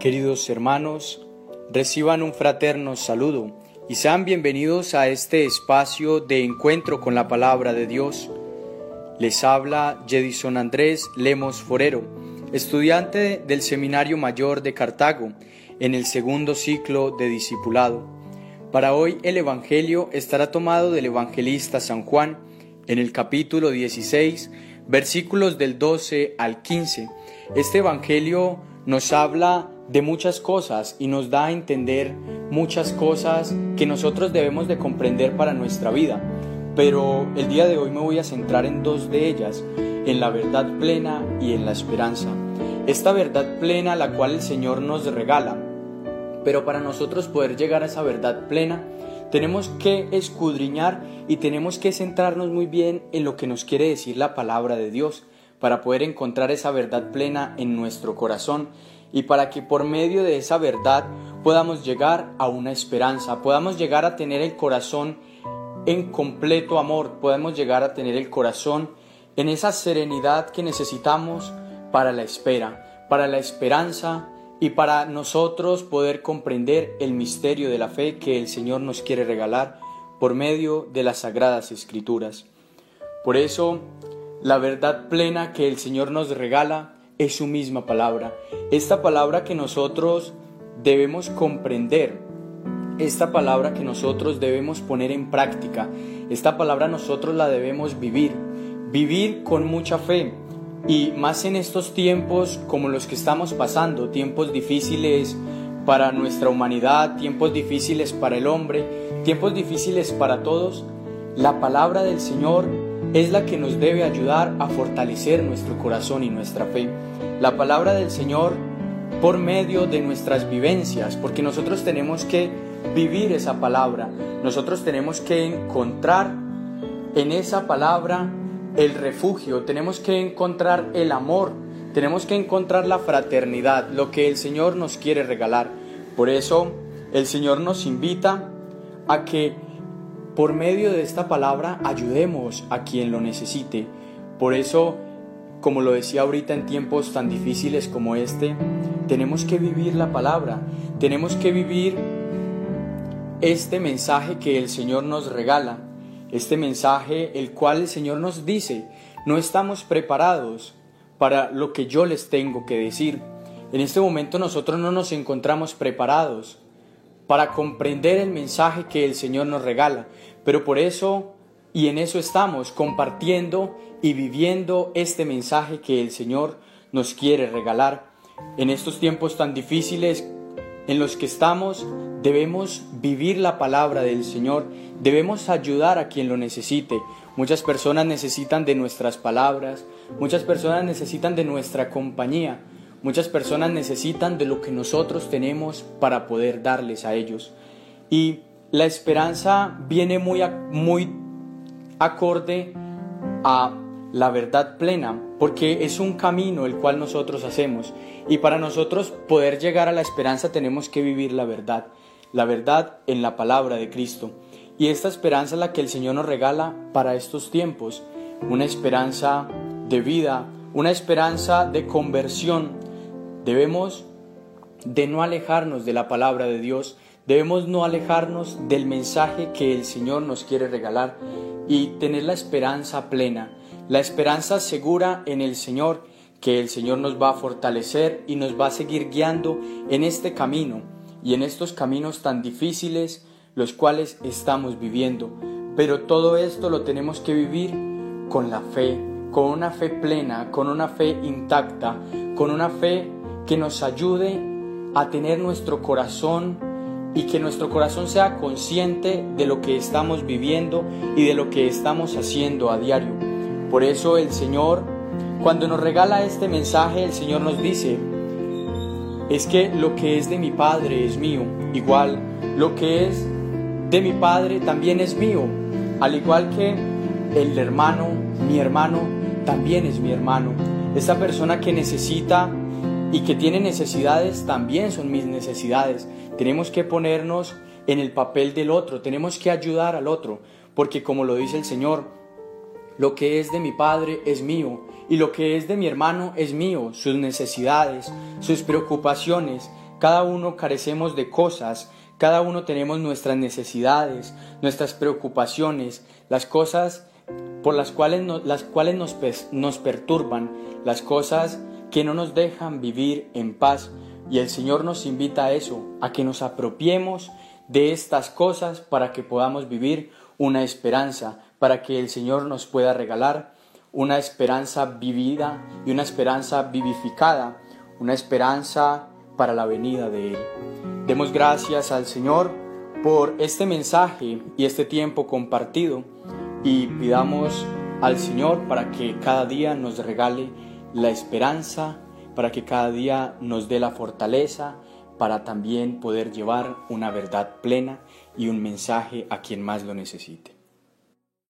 Queridos hermanos, reciban un fraterno saludo y sean bienvenidos a este espacio de encuentro con la palabra de Dios. Les habla Jedison Andrés Lemos Forero, estudiante del Seminario Mayor de Cartago, en el segundo ciclo de discipulado. Para hoy el Evangelio estará tomado del evangelista San Juan, en el capítulo 16, versículos del 12 al 15. Este Evangelio nos habla de muchas cosas y nos da a entender muchas cosas que nosotros debemos de comprender para nuestra vida. Pero el día de hoy me voy a centrar en dos de ellas, en la verdad plena y en la esperanza. Esta verdad plena la cual el Señor nos regala. Pero para nosotros poder llegar a esa verdad plena, tenemos que escudriñar y tenemos que centrarnos muy bien en lo que nos quiere decir la palabra de Dios para poder encontrar esa verdad plena en nuestro corazón y para que por medio de esa verdad podamos llegar a una esperanza, podamos llegar a tener el corazón en completo amor, podemos llegar a tener el corazón en esa serenidad que necesitamos para la espera, para la esperanza y para nosotros poder comprender el misterio de la fe que el Señor nos quiere regalar por medio de las sagradas escrituras. Por eso, la verdad plena que el Señor nos regala es su misma palabra. Esta palabra que nosotros debemos comprender, esta palabra que nosotros debemos poner en práctica, esta palabra nosotros la debemos vivir, vivir con mucha fe. Y más en estos tiempos como los que estamos pasando, tiempos difíciles para nuestra humanidad, tiempos difíciles para el hombre, tiempos difíciles para todos, la palabra del Señor es la que nos debe ayudar a fortalecer nuestro corazón y nuestra fe. La palabra del Señor por medio de nuestras vivencias, porque nosotros tenemos que vivir esa palabra, nosotros tenemos que encontrar en esa palabra el refugio, tenemos que encontrar el amor, tenemos que encontrar la fraternidad, lo que el Señor nos quiere regalar. Por eso el Señor nos invita a que por medio de esta palabra ayudemos a quien lo necesite. Por eso, como lo decía ahorita en tiempos tan difíciles como este, tenemos que vivir la palabra, tenemos que vivir este mensaje que el Señor nos regala, este mensaje el cual el Señor nos dice, no estamos preparados para lo que yo les tengo que decir. En este momento nosotros no nos encontramos preparados para comprender el mensaje que el Señor nos regala. Pero por eso y en eso estamos compartiendo y viviendo este mensaje que el Señor nos quiere regalar. En estos tiempos tan difíciles en los que estamos, debemos vivir la palabra del Señor, debemos ayudar a quien lo necesite. Muchas personas necesitan de nuestras palabras, muchas personas necesitan de nuestra compañía, Muchas personas necesitan de lo que nosotros tenemos para poder darles a ellos. Y la esperanza viene muy, muy acorde a la verdad plena, porque es un camino el cual nosotros hacemos. Y para nosotros poder llegar a la esperanza tenemos que vivir la verdad, la verdad en la palabra de Cristo. Y esta esperanza es la que el Señor nos regala para estos tiempos, una esperanza de vida, una esperanza de conversión, Debemos de no alejarnos de la palabra de Dios, debemos no alejarnos del mensaje que el Señor nos quiere regalar y tener la esperanza plena, la esperanza segura en el Señor, que el Señor nos va a fortalecer y nos va a seguir guiando en este camino y en estos caminos tan difíciles los cuales estamos viviendo. Pero todo esto lo tenemos que vivir con la fe, con una fe plena, con una fe intacta, con una fe que nos ayude a tener nuestro corazón y que nuestro corazón sea consciente de lo que estamos viviendo y de lo que estamos haciendo a diario. Por eso el Señor, cuando nos regala este mensaje, el Señor nos dice, es que lo que es de mi Padre es mío, igual lo que es de mi Padre también es mío, al igual que el hermano, mi hermano, también es mi hermano. Esa persona que necesita y que tiene necesidades también son mis necesidades. Tenemos que ponernos en el papel del otro, tenemos que ayudar al otro, porque como lo dice el Señor, lo que es de mi padre es mío y lo que es de mi hermano es mío, sus necesidades, sus preocupaciones, Cada uno carecemos de cosas, cada uno tenemos nuestras necesidades, nuestras preocupaciones, las cosas por las cuales, las cuales nos, nos perturban, las cosas que no nos dejan vivir en paz. Y el Señor nos invita a eso, a que nos apropiemos de estas cosas para que podamos vivir una esperanza, para que el Señor nos pueda regalar una esperanza vivida y una esperanza vivificada, una esperanza para la venida de Él. Demos gracias al Señor por este mensaje y este tiempo compartido y pidamos al Señor para que cada día nos regale la esperanza, para que cada día nos dé la fortaleza, para también poder llevar una verdad plena y un mensaje a quien más lo necesite.